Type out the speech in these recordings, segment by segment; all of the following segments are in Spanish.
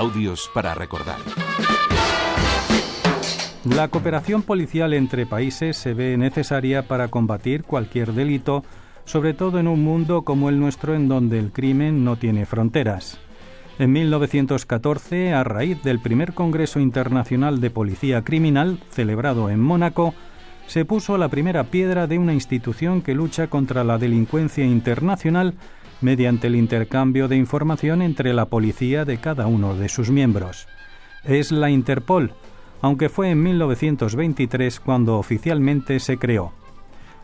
Audios para recordar. La cooperación policial entre países se ve necesaria para combatir cualquier delito, sobre todo en un mundo como el nuestro en donde el crimen no tiene fronteras. En 1914, a raíz del primer Congreso Internacional de Policía Criminal, celebrado en Mónaco, se puso la primera piedra de una institución que lucha contra la delincuencia internacional mediante el intercambio de información entre la policía de cada uno de sus miembros. Es la Interpol, aunque fue en 1923 cuando oficialmente se creó.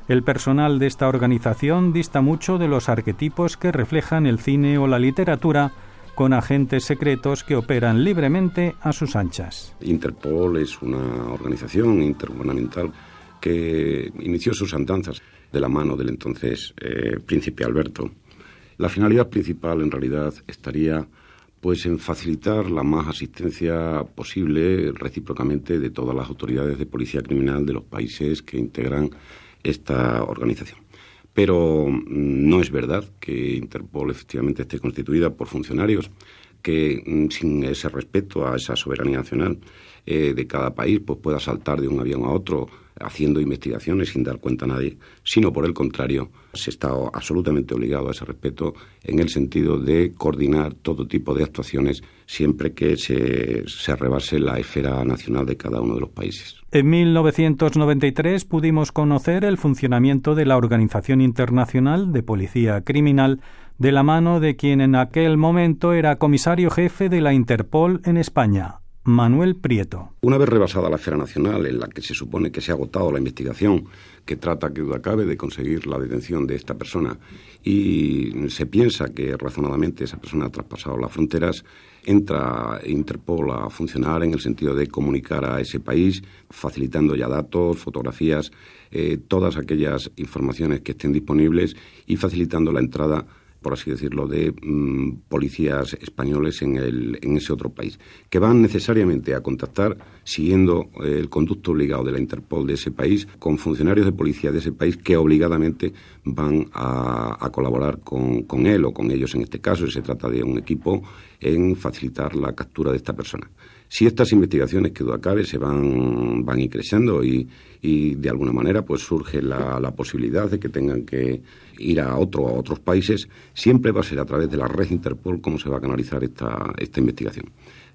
El personal de esta organización dista mucho de los arquetipos que reflejan el cine o la literatura, con agentes secretos que operan libremente a sus anchas. Interpol es una organización intergubernamental que inició sus andanzas de la mano del entonces eh, príncipe Alberto. La finalidad principal en realidad estaría pues en facilitar la más asistencia posible recíprocamente de todas las autoridades de policía criminal de los países que integran esta organización. Pero mm, no es verdad que Interpol efectivamente esté constituida por funcionarios que mm, sin ese respeto a esa soberanía nacional eh, de cada país pues pueda saltar de un avión a otro haciendo investigaciones sin dar cuenta a nadie, sino por el contrario, se está absolutamente obligado a ese respeto en el sentido de coordinar todo tipo de actuaciones siempre que se, se rebase la esfera nacional de cada uno de los países. En 1993 pudimos conocer el funcionamiento de la Organización Internacional de Policía Criminal de la mano de quien en aquel momento era comisario jefe de la Interpol en España, Manuel Prieto. Una vez rebasada la esfera nacional, en la que se supone que se ha agotado la investigación que trata, que duda cabe, de conseguir la detención de esta persona y se piensa que razonadamente esa persona ha traspasado las fronteras, entra Interpol a funcionar en el sentido de comunicar a ese país, facilitando ya datos, fotografías, eh, todas aquellas informaciones que estén disponibles y facilitando la entrada por así decirlo, de mm, policías españoles en, el, en ese otro país, que van necesariamente a contactar, siguiendo eh, el conducto obligado de la Interpol de ese país, con funcionarios de policía de ese país que obligadamente van a, colaborar con, con, él o con ellos en este caso, y se trata de un equipo en facilitar la captura de esta persona. Si estas investigaciones que duda cabe se van, van increciendo y, y de alguna manera pues surge la, la, posibilidad de que tengan que ir a otro a otros países, siempre va a ser a través de la red Interpol cómo se va a canalizar esta, esta investigación.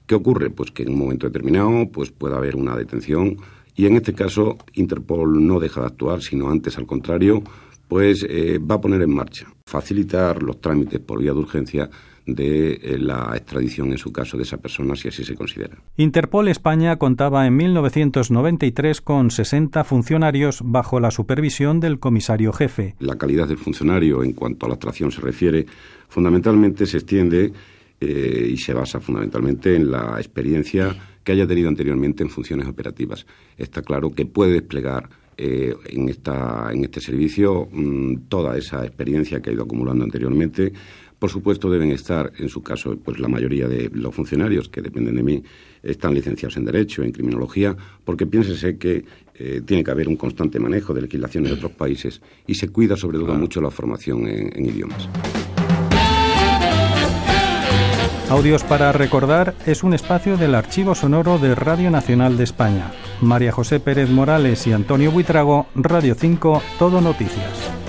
¿Qué ocurre? Pues que en un momento determinado pues puede haber una detención y en este caso Interpol no deja de actuar, sino antes al contrario, pues eh, va a poner en marcha, facilitar los trámites por vía de urgencia de eh, la extradición en su caso de esa persona, si así se considera. Interpol España contaba en 1993 con 60 funcionarios bajo la supervisión del comisario jefe. La calidad del funcionario en cuanto a la extracción se refiere, fundamentalmente se extiende eh, y se basa fundamentalmente en la experiencia que haya tenido anteriormente en funciones operativas. Está claro que puede desplegar eh, en, esta, en este servicio mm, toda esa experiencia que ha ido acumulando anteriormente por supuesto, deben estar, en su caso, pues la mayoría de los funcionarios que dependen de mí están licenciados en Derecho, en Criminología, porque piénsese que eh, tiene que haber un constante manejo de legislaciones de otros países y se cuida sobre todo mucho la formación en idiomas. Audios para recordar es un espacio del archivo sonoro de Radio Nacional de España. María José Pérez Morales y Antonio Buitrago, Radio 5, Todo Noticias.